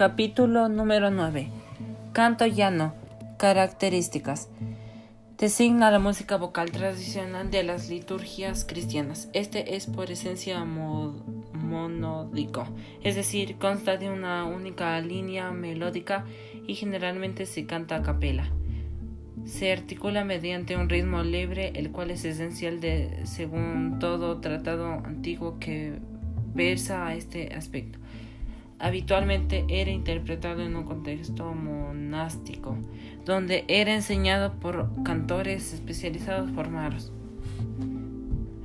Capítulo número 9. Canto llano. Características. Designa la música vocal tradicional de las liturgias cristianas. Este es por esencia monódico, es decir, consta de una única línea melódica y generalmente se canta a capela. Se articula mediante un ritmo libre, el cual es esencial de, según todo tratado antiguo que versa a este aspecto. Habitualmente era interpretado en un contexto monástico, donde era enseñado por cantores especializados formados.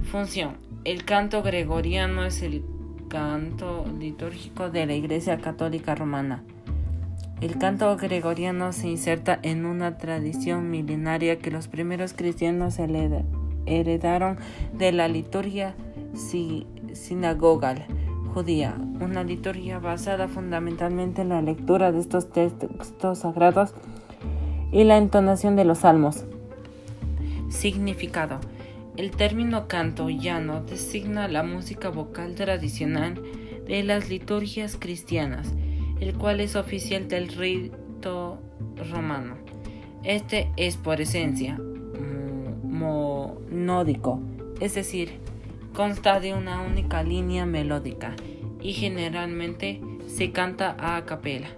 Función. El canto gregoriano es el canto litúrgico de la Iglesia Católica Romana. El canto gregoriano se inserta en una tradición milenaria que los primeros cristianos heredaron de la liturgia sinagogal una liturgia basada fundamentalmente en la lectura de estos textos sagrados y la entonación de los salmos. Significado. El término canto llano designa la música vocal tradicional de las liturgias cristianas, el cual es oficial del rito romano. Este es por esencia monódico, es decir, consta de una única línea melódica y generalmente se canta a capela.